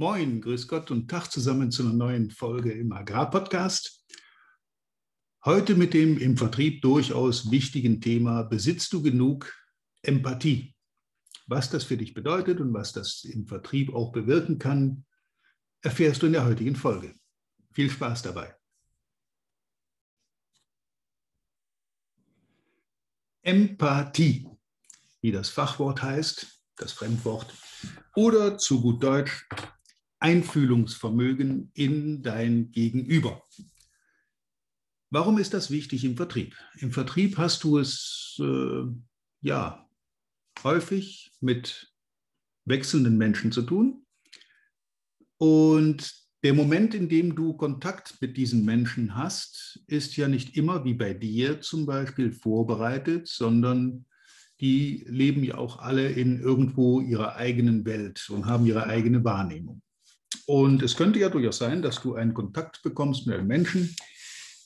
Moin, grüß Gott und Tag zusammen zu einer neuen Folge im Agrarpodcast. Heute mit dem im Vertrieb durchaus wichtigen Thema Besitzt du genug Empathie? Was das für dich bedeutet und was das im Vertrieb auch bewirken kann, erfährst du in der heutigen Folge. Viel Spaß dabei. Empathie, wie das Fachwort heißt, das Fremdwort, oder zu gut Deutsch Einfühlungsvermögen in dein Gegenüber. Warum ist das wichtig im Vertrieb? Im Vertrieb hast du es äh, ja häufig mit wechselnden Menschen zu tun. Und der Moment, in dem du Kontakt mit diesen Menschen hast, ist ja nicht immer wie bei dir zum Beispiel vorbereitet, sondern die leben ja auch alle in irgendwo ihrer eigenen Welt und haben ihre eigene Wahrnehmung. Und es könnte ja durchaus sein, dass du einen Kontakt bekommst mit einem Menschen,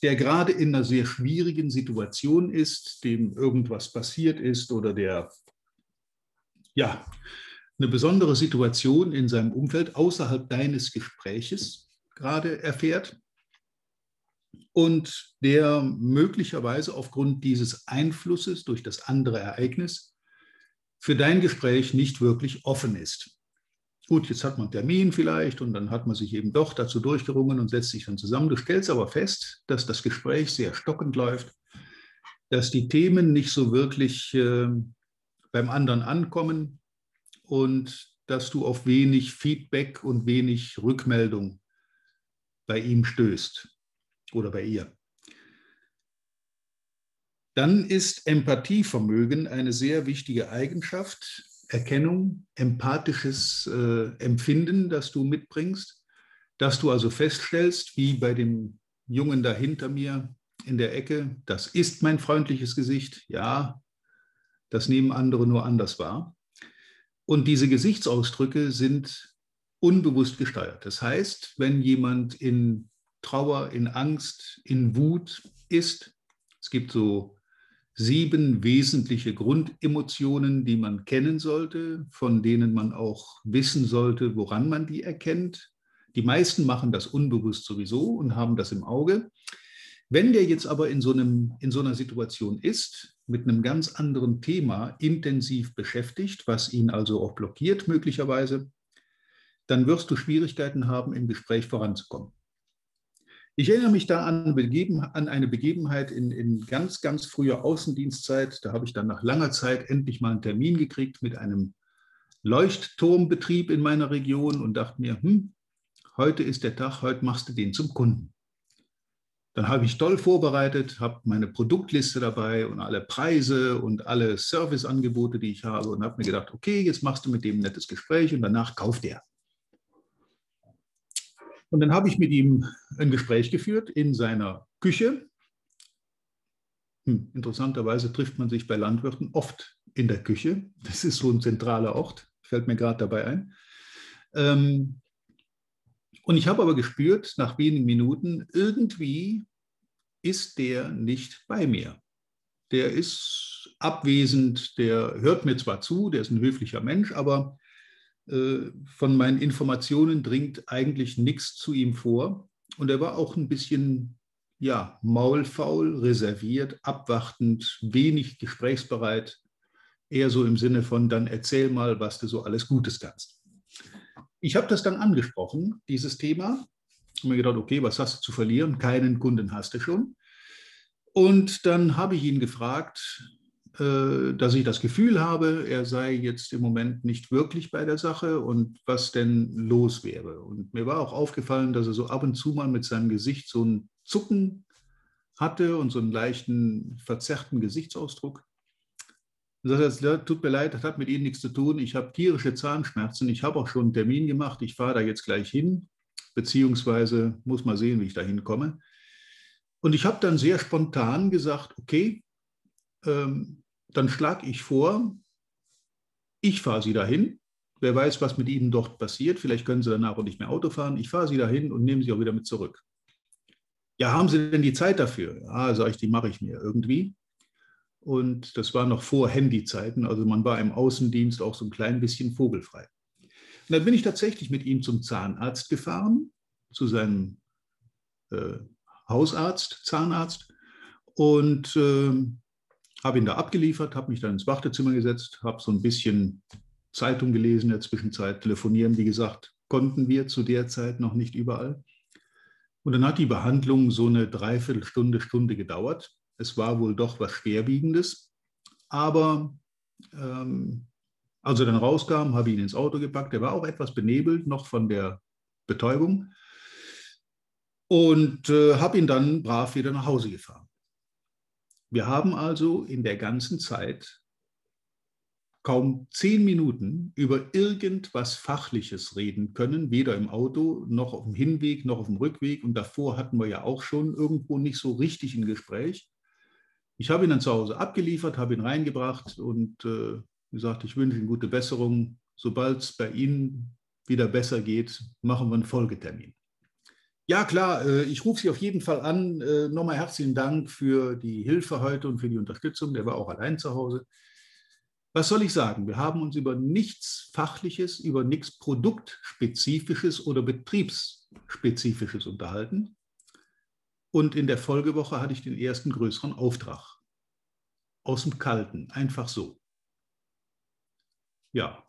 der gerade in einer sehr schwierigen Situation ist, dem irgendwas passiert ist oder der ja eine besondere Situation in seinem Umfeld außerhalb deines Gespräches gerade erfährt und der möglicherweise aufgrund dieses Einflusses durch das andere Ereignis für dein Gespräch nicht wirklich offen ist. Gut, jetzt hat man einen Termin vielleicht und dann hat man sich eben doch dazu durchgerungen und setzt sich dann zusammen. Du stellst aber fest, dass das Gespräch sehr stockend läuft, dass die Themen nicht so wirklich äh, beim anderen ankommen und dass du auf wenig Feedback und wenig Rückmeldung bei ihm stößt oder bei ihr. Dann ist Empathievermögen eine sehr wichtige Eigenschaft, Erkennung, empathisches äh, Empfinden, das du mitbringst, dass du also feststellst, wie bei dem Jungen da hinter mir in der Ecke, das ist mein freundliches Gesicht, ja, das nehmen andere nur anders wahr. Und diese Gesichtsausdrücke sind unbewusst gesteuert. Das heißt, wenn jemand in Trauer, in Angst, in Wut ist, es gibt so sieben wesentliche Grundemotionen, die man kennen sollte, von denen man auch wissen sollte, woran man die erkennt. Die meisten machen das unbewusst sowieso und haben das im Auge. Wenn der jetzt aber in so, einem, in so einer Situation ist, mit einem ganz anderen Thema intensiv beschäftigt, was ihn also auch blockiert möglicherweise, dann wirst du Schwierigkeiten haben, im Gespräch voranzukommen. Ich erinnere mich da an, an eine Begebenheit in, in, ganz, ganz früher Außendienstzeit. Da habe ich dann nach langer Zeit endlich mal einen Termin gekriegt mit einem Leuchtturmbetrieb in meiner Region und dachte mir, hm, heute ist der Tag, heute machst du den zum Kunden. Dann habe ich toll vorbereitet, habe meine Produktliste dabei und alle Preise und alle Serviceangebote, die ich habe und habe mir gedacht, okay, jetzt machst du mit dem ein nettes Gespräch und danach kauft er. Und dann habe ich mit ihm ein Gespräch geführt in seiner Küche. Hm, interessanterweise trifft man sich bei Landwirten oft in der Küche. Das ist so ein zentraler Ort, fällt mir gerade dabei ein. Ähm, und ich habe aber gespürt, nach wenigen Minuten, irgendwie ist der nicht bei mir. Der ist abwesend, der hört mir zwar zu, der ist ein höflicher Mensch, aber von meinen Informationen dringt eigentlich nichts zu ihm vor. Und er war auch ein bisschen ja, maulfaul, reserviert, abwartend, wenig gesprächsbereit. Eher so im Sinne von, dann erzähl mal, was du so alles Gutes kannst. Ich habe das dann angesprochen, dieses Thema. Und mir gedacht, okay, was hast du zu verlieren? Keinen Kunden hast du schon. Und dann habe ich ihn gefragt, äh, dass ich das Gefühl habe, er sei jetzt im Moment nicht wirklich bei der Sache und was denn los wäre. Und mir war auch aufgefallen, dass er so ab und zu mal mit seinem Gesicht so ein Zucken hatte und so einen leichten verzerrten Gesichtsausdruck. Er sagt, tut mir leid, das hat mit Ihnen nichts zu tun. Ich habe tierische Zahnschmerzen. Ich habe auch schon einen Termin gemacht. Ich fahre da jetzt gleich hin, beziehungsweise muss mal sehen, wie ich da hinkomme. Und ich habe dann sehr spontan gesagt, okay, ähm, dann schlage ich vor, ich fahre Sie dahin. Wer weiß, was mit Ihnen dort passiert. Vielleicht können Sie danach auch nicht mehr Auto fahren. Ich fahre Sie dahin und nehme Sie auch wieder mit zurück. Ja, haben Sie denn die Zeit dafür? Ja, sage ich, die mache ich mir irgendwie. Und das war noch vor Handyzeiten. Also man war im Außendienst auch so ein klein bisschen vogelfrei. Und dann bin ich tatsächlich mit ihm zum Zahnarzt gefahren, zu seinem äh, Hausarzt, Zahnarzt, und äh, habe ihn da abgeliefert, habe mich dann ins Wartezimmer gesetzt, habe so ein bisschen Zeitung gelesen in der Zwischenzeit, telefonieren, wie gesagt, konnten wir zu der Zeit noch nicht überall. Und dann hat die Behandlung so eine Dreiviertelstunde, Stunde gedauert. Es war wohl doch was Schwerwiegendes. Aber ähm, als er dann rauskam, habe ich ihn ins Auto gepackt. Er war auch etwas benebelt noch von der Betäubung und äh, habe ihn dann brav wieder nach Hause gefahren. Wir haben also in der ganzen Zeit kaum zehn Minuten über irgendwas Fachliches reden können, weder im Auto noch auf dem Hinweg noch auf dem Rückweg. Und davor hatten wir ja auch schon irgendwo nicht so richtig ein Gespräch. Ich habe ihn dann zu Hause abgeliefert, habe ihn reingebracht und äh, gesagt, ich wünsche Ihnen gute Besserung. Sobald es bei Ihnen wieder besser geht, machen wir einen Folgetermin. Ja, klar, äh, ich rufe Sie auf jeden Fall an. Äh, nochmal herzlichen Dank für die Hilfe heute und für die Unterstützung. Der war auch allein zu Hause. Was soll ich sagen? Wir haben uns über nichts Fachliches, über nichts Produktspezifisches oder Betriebsspezifisches unterhalten. Und in der Folgewoche hatte ich den ersten größeren Auftrag. Aus dem Kalten, einfach so. Ja.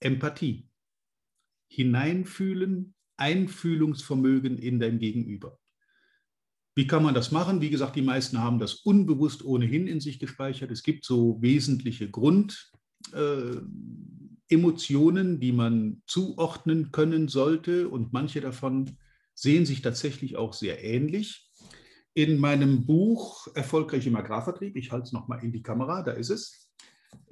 Empathie. Hineinfühlen, Einfühlungsvermögen in dein Gegenüber. Wie kann man das machen? Wie gesagt, die meisten haben das unbewusst ohnehin in sich gespeichert. Es gibt so wesentliche Grundemotionen, äh, die man zuordnen können sollte und manche davon sehen sich tatsächlich auch sehr ähnlich. In meinem Buch Erfolgreich im Agrarvertrieb, ich halte es nochmal in die Kamera, da ist es,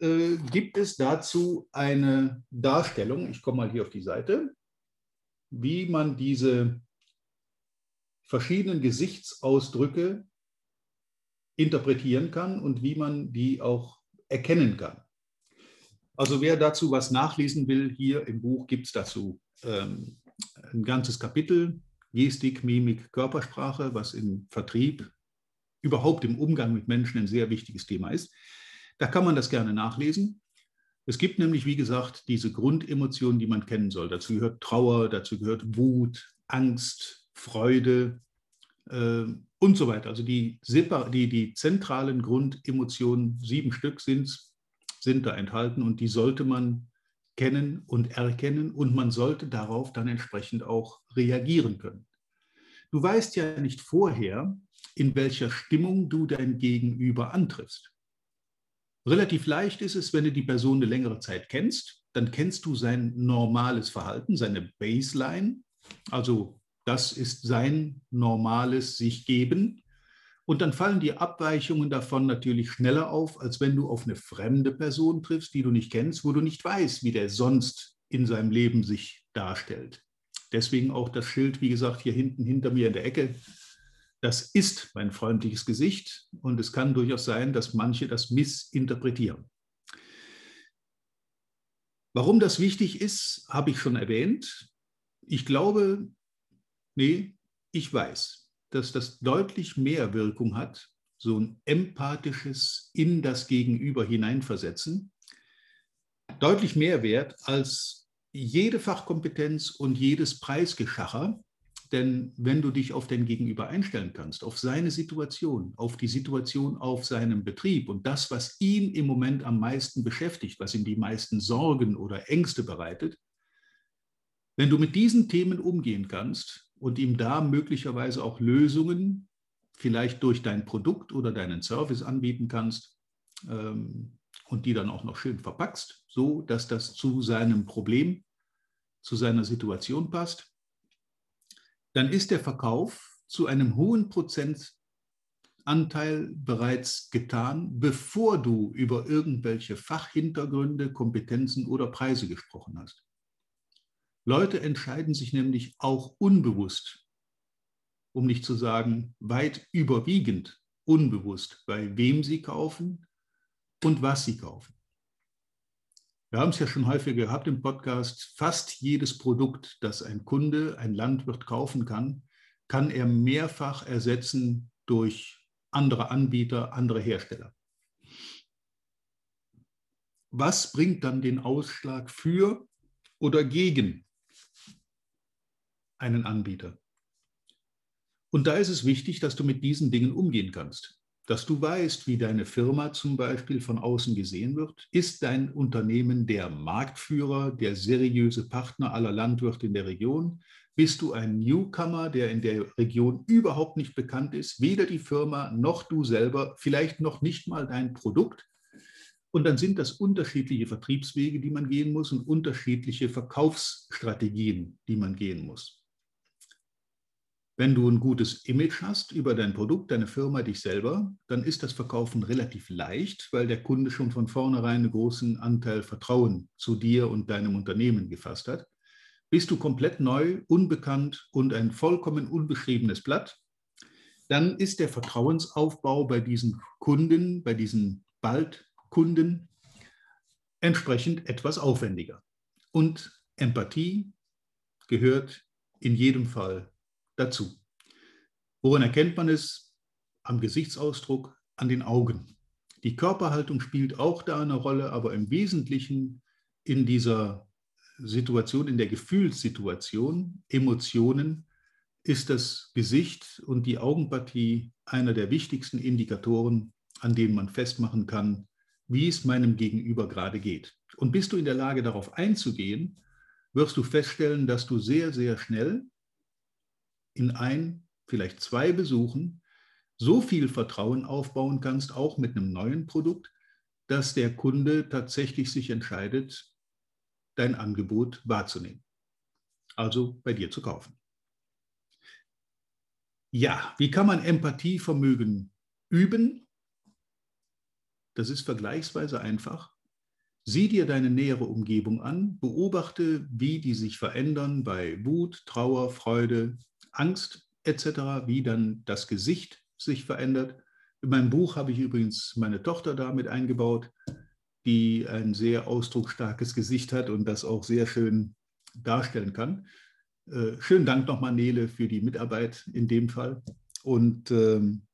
äh, gibt es dazu eine Darstellung, ich komme mal hier auf die Seite, wie man diese verschiedenen Gesichtsausdrücke interpretieren kann und wie man die auch erkennen kann. Also wer dazu was nachlesen will, hier im Buch gibt es dazu ähm, ein ganzes Kapitel, Gestik, Mimik, Körpersprache, was im Vertrieb, überhaupt im Umgang mit Menschen ein sehr wichtiges Thema ist. Da kann man das gerne nachlesen. Es gibt nämlich, wie gesagt, diese Grundemotionen, die man kennen soll. Dazu gehört Trauer, dazu gehört Wut, Angst, Freude äh, und so weiter. Also die, die, die zentralen Grundemotionen, sieben Stück sind, sind da enthalten und die sollte man kennen und erkennen und man sollte darauf dann entsprechend auch reagieren können. Du weißt ja nicht vorher, in welcher Stimmung du dein Gegenüber antriffst. Relativ leicht ist es, wenn du die Person eine längere Zeit kennst, dann kennst du sein normales Verhalten, seine Baseline, also das ist sein normales sich geben. Und dann fallen die Abweichungen davon natürlich schneller auf, als wenn du auf eine fremde Person triffst, die du nicht kennst, wo du nicht weißt, wie der sonst in seinem Leben sich darstellt. Deswegen auch das Schild, wie gesagt, hier hinten hinter mir in der Ecke. Das ist mein freundliches Gesicht und es kann durchaus sein, dass manche das missinterpretieren. Warum das wichtig ist, habe ich schon erwähnt. Ich glaube, Nee, ich weiß, dass das deutlich mehr Wirkung hat, so ein empathisches in das Gegenüber hineinversetzen, deutlich mehr wert als jede Fachkompetenz und jedes Preisgeschacher. Denn wenn du dich auf den Gegenüber einstellen kannst, auf seine Situation, auf die Situation auf seinem Betrieb und das, was ihn im Moment am meisten beschäftigt, was ihm die meisten Sorgen oder Ängste bereitet, wenn du mit diesen Themen umgehen kannst, und ihm da möglicherweise auch Lösungen, vielleicht durch dein Produkt oder deinen Service anbieten kannst ähm, und die dann auch noch schön verpackst, so dass das zu seinem Problem, zu seiner Situation passt, dann ist der Verkauf zu einem hohen Prozentanteil bereits getan, bevor du über irgendwelche Fachhintergründe, Kompetenzen oder Preise gesprochen hast. Leute entscheiden sich nämlich auch unbewusst, um nicht zu sagen weit überwiegend unbewusst, bei wem sie kaufen und was sie kaufen. Wir haben es ja schon häufig gehabt im Podcast, fast jedes Produkt, das ein Kunde, ein Landwirt kaufen kann, kann er mehrfach ersetzen durch andere Anbieter, andere Hersteller. was bringt dann den Ausschlag für oder gegen einen Anbieter? Und da ist es wichtig, dass du mit diesen Dingen umgehen kannst. Dass du weißt, wie deine Firma zum Beispiel von außen gesehen wird. Ist dein Unternehmen der Marktführer, der seriöse Partner aller Landwirte in der Region? Bist du ein Newcomer, der in der Region überhaupt nicht bekannt ist? Weder die Firma noch du selber, vielleicht noch nicht mal dein Produkt. Und dann sind das unterschiedliche Vertriebswege, die man gehen muss und unterschiedliche Verkaufsstrategien, die man gehen muss. Wenn du ein gutes Image hast über dein Produkt, deine Firma, dich selber, dann ist das Verkaufen relativ leicht, weil der Kunde schon von vornherein einen großen Anteil Vertrauen zu dir und deinem Unternehmen gefasst hat. Bist du komplett neu, unbekannt und ein vollkommen unbeschriebenes Blatt, dann ist der Vertrauensaufbau bei diesen Kunden, bei diesen Baldkunden entsprechend etwas aufwendiger. Und Empathie gehört in jedem Fall dazu. Woran erkennt man es? Am Gesichtsausdruck, an den Augen. Die Körperhaltung spielt auch da eine Rolle, aber im Wesentlichen in dieser Situation, in der Gefühlssituation, Emotionen, ist das Gesicht und die Augenpartie einer der wichtigsten Indikatoren, an denen man festmachen kann, wie es meinem Gegenüber gerade geht. Und bist du in der Lage, darauf einzugehen, wirst du feststellen, dass du sehr, sehr schnell in ein, vielleicht zwei Besuchen so viel Vertrauen aufbauen kannst, auch mit einem neuen Produkt, dass der Kunde tatsächlich sich entscheidet, dein Angebot wahrzunehmen. Also bei dir zu kaufen. Ja, wie kann man Empathievermögen üben? Das ist vergleichsweise einfach. Sieh dir deine nähere Umgebung an, beobachte, wie die sich verändern bei Wut, Trauer, Freude, Angst etc., wie dann das Gesicht sich verändert. In meinem Buch habe ich übrigens meine Tochter damit eingebaut, die ein sehr ausdrucksstarkes Gesicht hat und das auch sehr schön darstellen kann. Äh, schönen Dank nochmal, Nele, für die Mitarbeit in dem Fall. Und ähm,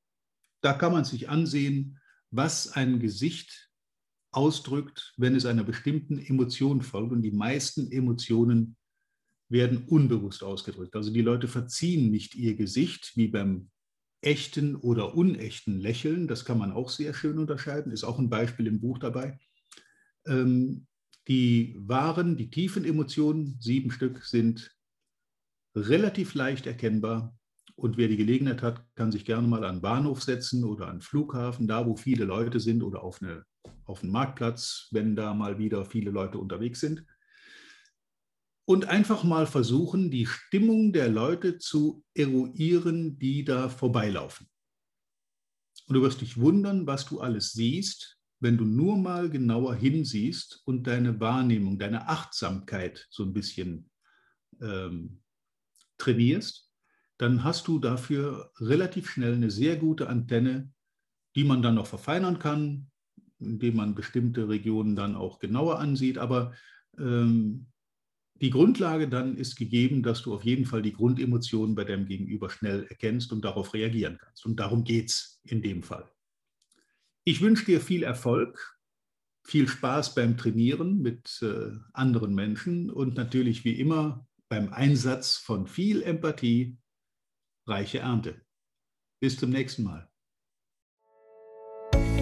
da kann man sich ansehen, was ein Gesicht ausdrückt, wenn es einer bestimmten Emotion folgt. Und die meisten Emotionen werden unbewusst ausgedrückt. Also die Leute verziehen nicht ihr Gesicht wie beim echten oder unechten Lächeln. Das kann man auch sehr schön unterscheiden, ist auch ein Beispiel im Buch dabei. Ähm, die wahren, die tiefen Emotionen, sieben Stück, sind relativ leicht erkennbar. Und wer die Gelegenheit hat, kann sich gerne mal an Bahnhof setzen oder an Flughafen, da wo viele Leute sind oder auf, eine, auf einen Marktplatz, wenn da mal wieder viele Leute unterwegs sind und einfach mal versuchen, die Stimmung der Leute zu eruieren, die da vorbeilaufen. Und du wirst dich wundern, was du alles siehst, wenn du nur mal genauer hinsiehst und deine Wahrnehmung, deine Achtsamkeit so ein bisschen ähm, trainierst, dann hast du dafür relativ schnell eine sehr gute Antenne, die man dann noch verfeinern kann, indem man bestimmte Regionen dann auch genauer ansieht. Aber ähm, die Grundlage dann ist gegeben, dass du auf jeden Fall die Grundemotionen bei deinem Gegenüber schnell erkennst und darauf reagieren kannst. Und darum geht es in dem Fall. Ich wünsche dir viel Erfolg, viel Spaß beim Trainieren mit äh, anderen Menschen und natürlich wie immer beim Einsatz von viel Empathie reiche Ernte. Bis zum nächsten Mal.